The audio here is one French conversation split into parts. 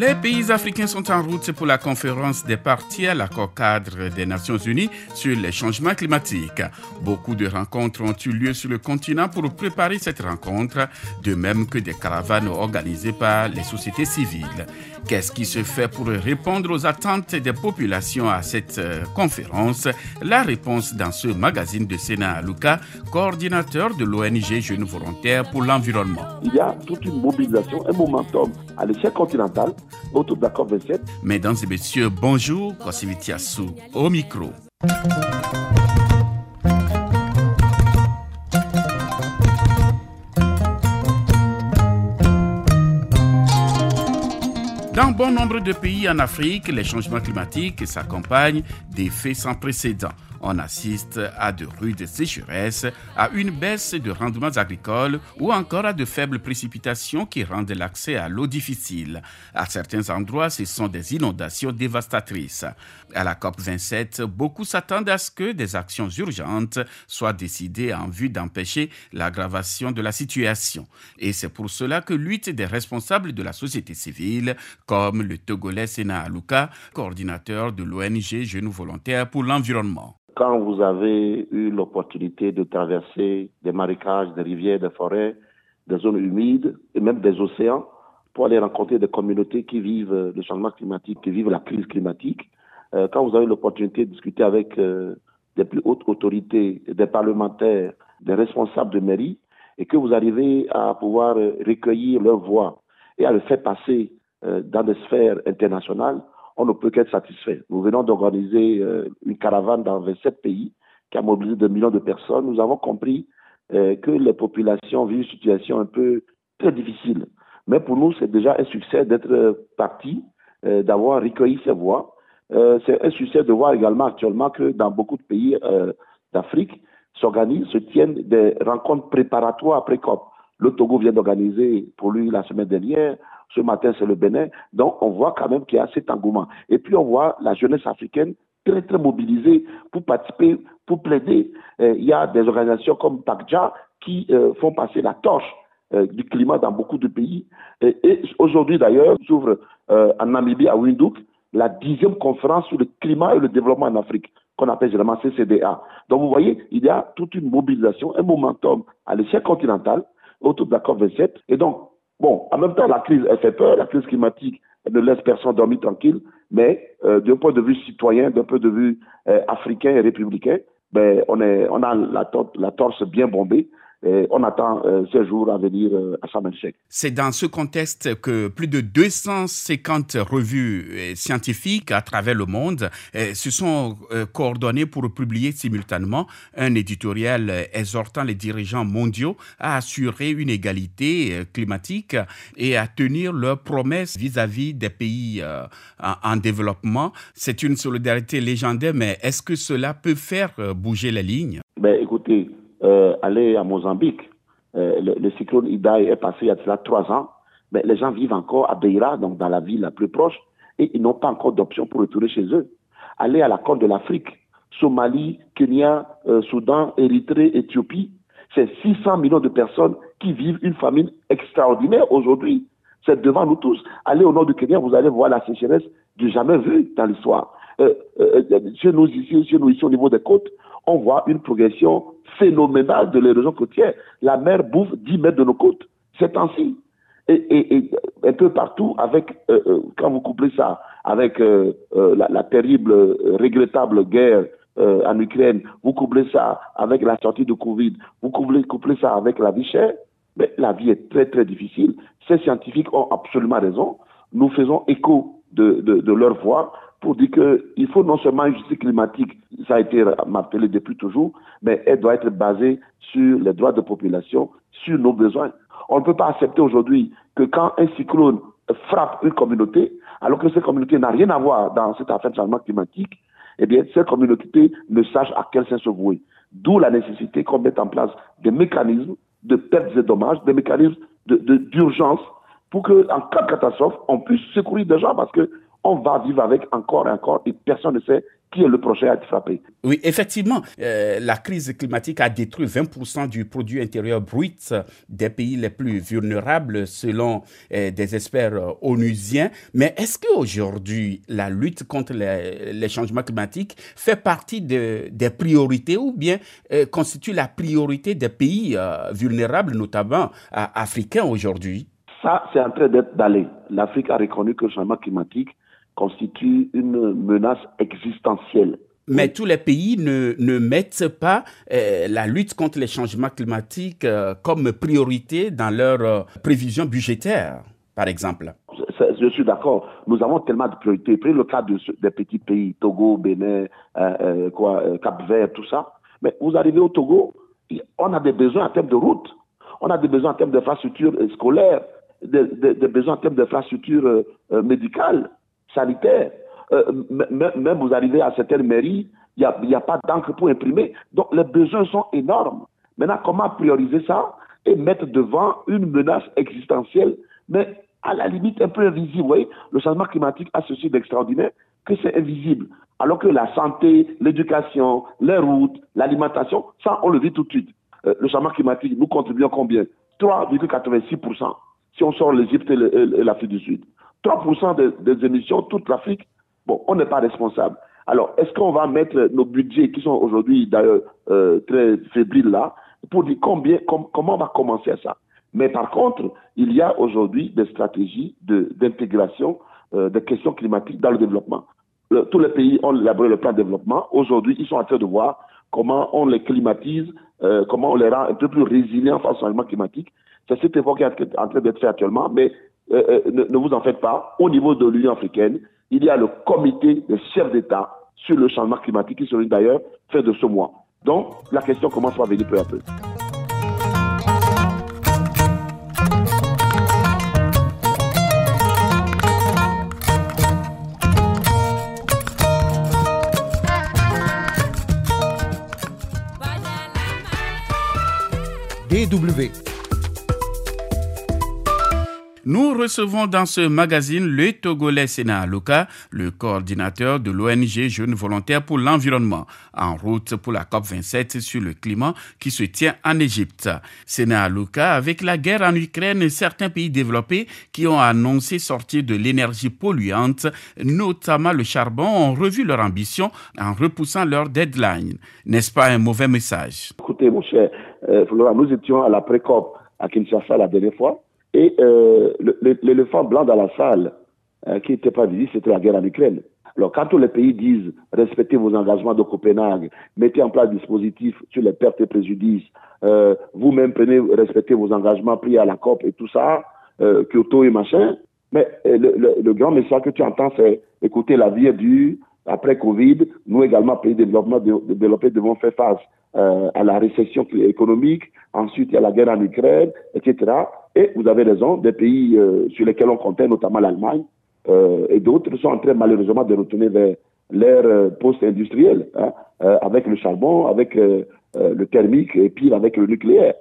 Les pays africains sont en route pour la conférence des parties à l'accord cadre des Nations Unies sur les changements climatiques. Beaucoup de rencontres ont eu lieu sur le continent pour préparer cette rencontre, de même que des caravanes organisées par les sociétés civiles. Qu'est-ce qui se fait pour répondre aux attentes des populations à cette euh, conférence? La réponse dans ce magazine de Sénat Aluka, coordinateur de l'ONG Jeunes Volontaires pour l'Environnement. Il y a toute une mobilisation, un momentum à l'échelle continentale autour de la COP27. Mesdames et messieurs, bonjour, Kosivitiasu au micro. Dans bon nombre de pays en Afrique, les changements climatiques s'accompagnent d'effets sans précédent on assiste à de rudes sécheresses, à une baisse de rendements agricoles ou encore à de faibles précipitations qui rendent l'accès à l'eau difficile. À certains endroits, ce sont des inondations dévastatrices. À la COP27, beaucoup s'attendent à ce que des actions urgentes soient décidées en vue d'empêcher l'aggravation de la situation. Et c'est pour cela que lutte des responsables de la société civile, comme le Togolais Sena Aluka, coordinateur de l'ONG Genoux Volontaires pour l'Environnement quand vous avez eu l'opportunité de traverser des marécages, des rivières, des forêts, des zones humides et même des océans pour aller rencontrer des communautés qui vivent le changement climatique, qui vivent la crise climatique, euh, quand vous avez l'opportunité de discuter avec euh, des plus hautes autorités, des parlementaires, des responsables de mairie, et que vous arrivez à pouvoir euh, recueillir leur voix et à le faire passer dans des sphères internationales, on ne peut qu'être satisfait. Nous venons d'organiser euh, une caravane dans 27 pays qui a mobilisé des millions de personnes. Nous avons compris euh, que les populations vivent une situation un peu très difficile. Mais pour nous, c'est déjà un succès d'être parti, euh, d'avoir recueilli ces voix. c'est un succès de voir également actuellement que dans beaucoup de pays d'Afrique s'organisent, se tiennent des rencontres préparatoires après COP. Le Togo vient d'organiser pour lui la semaine dernière. Ce matin, c'est le Bénin. Donc, on voit quand même qu'il y a cet engouement. Et puis, on voit la jeunesse africaine très, très mobilisée pour participer, pour plaider. Euh, il y a des organisations comme PACJA qui euh, font passer la torche euh, du climat dans beaucoup de pays. Et, aujourd'hui, d'ailleurs, s'ouvre en Namibie, à Windhoek, la dixième conférence sur le climat et le développement en Afrique, qu'on appelle généralement CCDA. Donc, vous voyez, il y a toute une mobilisation, un momentum à l'échelle continentale autour de la COP27. Et donc, Bon, en même temps, la crise, elle fait peur, la crise climatique, ne laisse personne dormir tranquille, mais euh, d'un point de vue citoyen, d'un point de vue euh, africain et républicain, ben, on, est, on a la torse bien bombée on attend euh, ce jour à venir euh, à Sharm C'est dans ce contexte que plus de 250 revues euh, scientifiques à travers le monde se sont coordonnées pour publier simultanément un éditorial exhortant les dirigeants mondiaux à assurer une égalité climatique et à tenir leurs promesses vis-à-vis des pays en, développement. C'est une solidarité légendaire, mais est-ce que cela peut faire bouger les lignes? Ben, Écoutez, euh, aller à Mozambique. Euh, le, cyclone Ida est passé il y a cela trois ans, mais les gens vivent encore à Beira, donc dans la ville la plus proche, et ils n'ont pas encore d'option pour retourner chez eux. Aller à la côte de l'Afrique, Somalie, Kenya, euh, Soudan, Érythrée, Éthiopie, c'est 600 millions de personnes qui vivent une famine extraordinaire aujourd'hui. C'est devant nous tous. Allez au nord du Kenya, vous allez voir la sécheresse du jamais vue dans l'histoire. chez nous ici, chez nous ici au niveau des côtes, on voit une progression phénoménale de l'érosion côtière. La mer bouffe 10 mètres de nos côtes. C'est ainsi. Et, un peu partout, avec euh, euh, quand vous couplez ça avec euh, la, terrible, regrettable guerre en Ukraine, vous couplez ça avec la sortie de Covid, vous couplez, ça avec la vie chère, mais la vie est très très difficile. Ces scientifiques ont absolument raison. Nous faisons écho de leur voix pour dire qu'il faut non seulement une justice climatique, ça a été martelé depuis toujours, mais elle doit être basée sur les droits de population, sur nos besoins. On ne peut pas accepter aujourd'hui que quand un cyclone frappe une communauté, alors que cette communauté n'a rien à voir dans cette affaire de changement climatique, eh bien, cette communauté ne sache à quel sens se vouer. D'où la nécessité qu'on mette en place des mécanismes de pertes et dommages, des mécanismes d'urgence pour qu'en cas de catastrophe, on puisse secourir des gens parce qu'on va vivre avec encore et encore et personne ne sait qui est le prochain à être frappé. Oui, effectivement, euh, la crise climatique a détruit 20% du produit intérieur brut des pays les plus vulnérables selon euh, des experts euh, onusiens. Mais est-ce qu'aujourd'hui, la lutte contre les, changements climatiques fait partie de, des priorités ou bien constitue la priorité des pays vulnérables, notamment africains aujourd'hui? Ça, c'est en train d'être d'aller. L'Afrique a reconnu que le changement climatique constitue une menace existentielle. Mais tous les pays ne, ne mettent pas euh, la lutte contre les changements climatiques euh, comme priorité dans leurs euh, prévisions budgétaires, par exemple. Je, suis d'accord. Nous avons tellement de priorités. Prenez le cas de, des petits pays, Togo, Bénin, quoi, Cap-Vert, tout ça. Mais vous arrivez au Togo, on a des besoins en termes de routes, on a des besoins en termes d'infrastructures scolaires, des, des, besoins en termes d'infrastructures médicales sanitaire. Euh, même vous arrivez à certaines mairies, il n'y a, a, pas d'encre pour imprimer. Donc les besoins sont énormes. Maintenant, comment prioriser ça et mettre devant une menace existentielle, mais à la limite un peu invisible. Vous voyez, le changement climatique a ceci d'extraordinaire que c'est invisible. Alors que la santé, l'éducation, les routes, l'alimentation, ça, on le vit tout de suite. Euh, le changement climatique, nous contribuons combien? 3,86% si on sort l'Égypte et l'Afrique du Sud. 3% des, émissions, toute l'Afrique, bon, on n'est pas responsable. Alors, est-ce qu'on va mettre nos budgets, qui sont aujourd'hui d'ailleurs euh, très fébriles là, pour dire combien, comment on va commencer à ça? Mais par contre, il y a aujourd'hui des stratégies d'intégration euh, des questions climatiques dans le développement. tous les pays ont élaboré le plan de développement. Aujourd'hui, ils sont en train de voir comment on les climatise, euh, comment on les rend un peu plus résilients face au changement climatique. C'est cette époque qui est en train d'être fait actuellement, mais euh, euh, ne, vous en faites pas, au niveau de l'Union africaine, il y a le comité des chefs d'État sur le changement climatique qui se réunit d'ailleurs fin de ce mois. Donc, la question commence à venir peu à peu. DW nous recevons dans ce magazine le Togolais Sénat Aluka, le coordinateur de l'ONG Jeunes Volontaires pour l'Environnement, en route pour la COP27 sur le climat qui se tient en Égypte. Sénat avec la guerre en Ukraine, certains pays développés qui ont annoncé sortir de l'énergie polluante, notamment le charbon, ont revu leur ambition en repoussant leur deadline. N'est-ce pas un mauvais message? Écoutez, mon cher euh, nous étions à la pré-COP à Kinshasa la dernière fois. Et euh, l'éléphant blanc dans la salle, euh, qui n'était pas visible, c'était la guerre en Ukraine. Alors, quand tous les pays disent respectez vos engagements de Copenhague, mettez en place des dispositifs sur les pertes et préjudices, euh, vous-même prenez, respectez vos engagements pris à la COP et tout ça, euh, Kyoto et machin, mais euh, le, le, grand message que tu entends, c'est écoutez, la vie est dure, après Covid, nous également, pays développement, développés, devons faire face euh, à la récession économique, ensuite il y a la guerre en Ukraine, etc. Et vous avez raison, des pays euh, sur lesquels on comptait, notamment l'Allemagne euh, et d'autres, sont en train malheureusement de retourner vers l'ère euh, post-industrielle, hein, avec le charbon, avec le thermique et puis avec le nucléaire.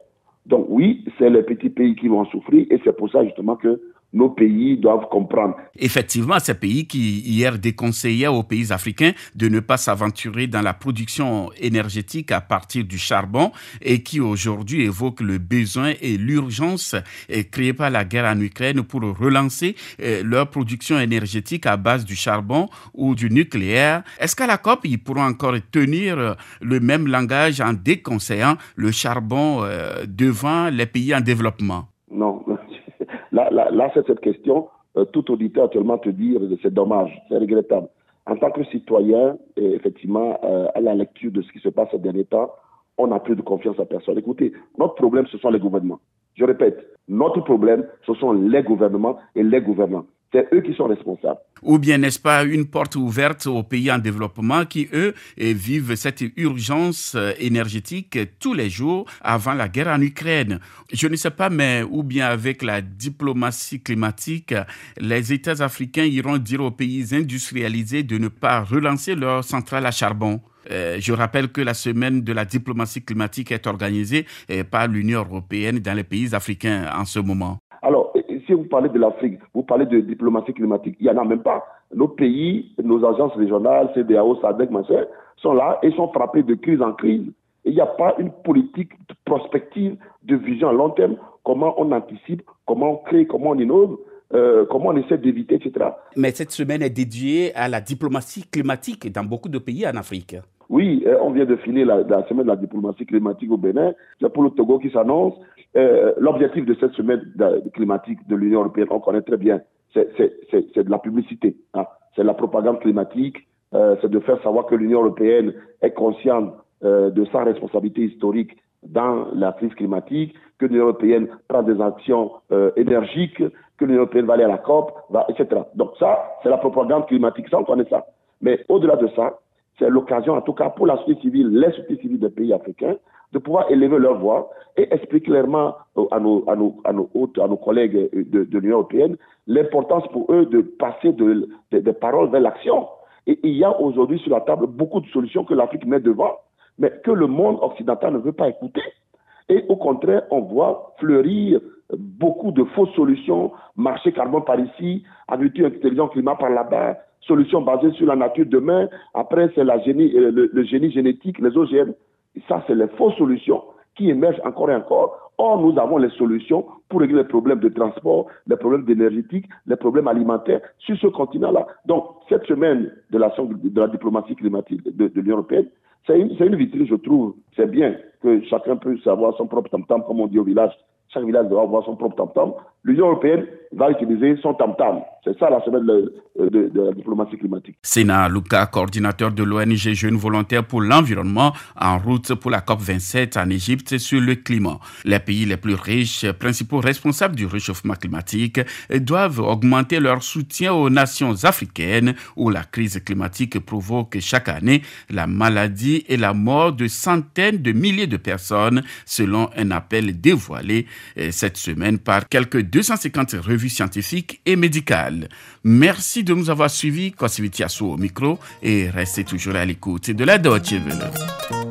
Donc oui, c'est les petits pays qui vont souffrir et c'est pour ça justement que nos pays doivent comprendre. Effectivement, ces pays qui hier déconseillaient aux pays africains de ne pas s'aventurer dans la production énergétique à partir du charbon et qui aujourd'hui évoquent le besoin et l'urgence créée par la guerre en Ukraine pour relancer euh, leur production énergétique à base du charbon ou du nucléaire. Est-ce qu'à la COP, ils pourront encore tenir euh, le même langage en déconseillant le charbon euh, devant les pays en développement? Là, c'est cette question. Euh, tout auditeur actuellement te dire c'est dommage, c'est regrettable. En tant que citoyen, effectivement, euh, à la lecture de ce qui se passe ces derniers temps, on n'a plus de confiance à personne. Écoutez, notre problème, ce sont les gouvernements. Je répète, notre problème, ce sont les gouvernements et les gouvernants. C'est eux qui sont responsables. Ou bien n'est-ce pas une porte ouverte aux pays en développement qui, eux, vivent cette urgence euh, énergétique tous les jours avant la guerre en Ukraine Je ne sais pas, mais ou bien avec la diplomatie climatique, les États africains iront dire aux pays industrialisés de ne pas relancer leurs centrales à charbon. Euh, je rappelle que la semaine de la diplomatie climatique est organisée euh, par l'Union européenne dans les pays africains en ce moment. Si vous parlez de l'Afrique, vous parlez de diplomatie climatique, il n'y en a même pas. Nos pays, nos agences régionales, CDAO, SADEC, machin, sont là et sont frappés de crise en crise. Il n'y a pas une politique de prospective, de vision à long terme, comment on anticipe, comment on crée, comment on innove. Euh, comment on essaie d'éviter, etc. Mais cette semaine est dédiée à la diplomatie climatique dans beaucoup de pays en Afrique. Oui, euh, on vient de finir la, semaine de la diplomatie climatique au Bénin. C'est pour le Togo qui s'annonce. Euh, l'objectif de cette semaine climatique de l'Union européenne, on connaît très bien, c'est de la publicité. Hein. C'est la propagande climatique. c'est de faire savoir que l'Union européenne est consciente de sa responsabilité historique dans la crise climatique, que l'Union européenne prend des actions énergiques, que l'Union européenne va aller à la COP, etc. Donc ça, c'est la propagande climatique, ça on connaît ça. Mais au-delà de ça, c'est l'occasion, en tout cas pour la société civile, les sociétés civiles des pays africains, de pouvoir élever leur voix et expliquer clairement à nos, à nos, à nos, à nos collègues de, de l'Union européenne l'importance pour eux de passer de, des paroles vers l'action. Et il y a aujourd'hui sur la table beaucoup de solutions que l'Afrique met devant, mais que le monde occidental ne veut pas écouter. Et au contraire, on voit fleurir beaucoup de fausses solutions, marché carbone par ici, agriculture intelligent climat par là-bas, solutions basées sur la nature demain, après c'est la génie, euh, le, génie génétique, les OGM. Ça, c'est les fausses solutions qui émergent encore et encore. Or, nous avons les solutions pour régler les problèmes de transport, les problèmes énergétiques, les problèmes alimentaires sur ce continent-là. Donc, cette semaine de la, de la diplomatie climatique de, l'Union européenne, c'est une, vitrine, je trouve. C'est bien que chacun puisse avoir son propre tam-tam, comme on dit au village. Chaque village doit avoir son propre tam-tam. L'Union européenne va utiliser son tam-tam. C'est ça la semaine de, la diplomatie climatique. Sénat Luca, coordinateur de l'ONG Jeunes Volontaires pour l'Environnement, en route pour la COP27 en Égypte sur le climat. Les pays les plus riches, principaux responsables du réchauffement climatique, doivent augmenter leur soutien aux nations africaines où la crise climatique provoque chaque année la maladie et la mort de centaines de milliers de personnes, selon un appel dévoilé euh, cette semaine par quelques 250 revues scientifiques et médicales. Merci de nous avoir suivis, Kosiviti au micro, et restez toujours à l'écoute de la Deutsche Welle.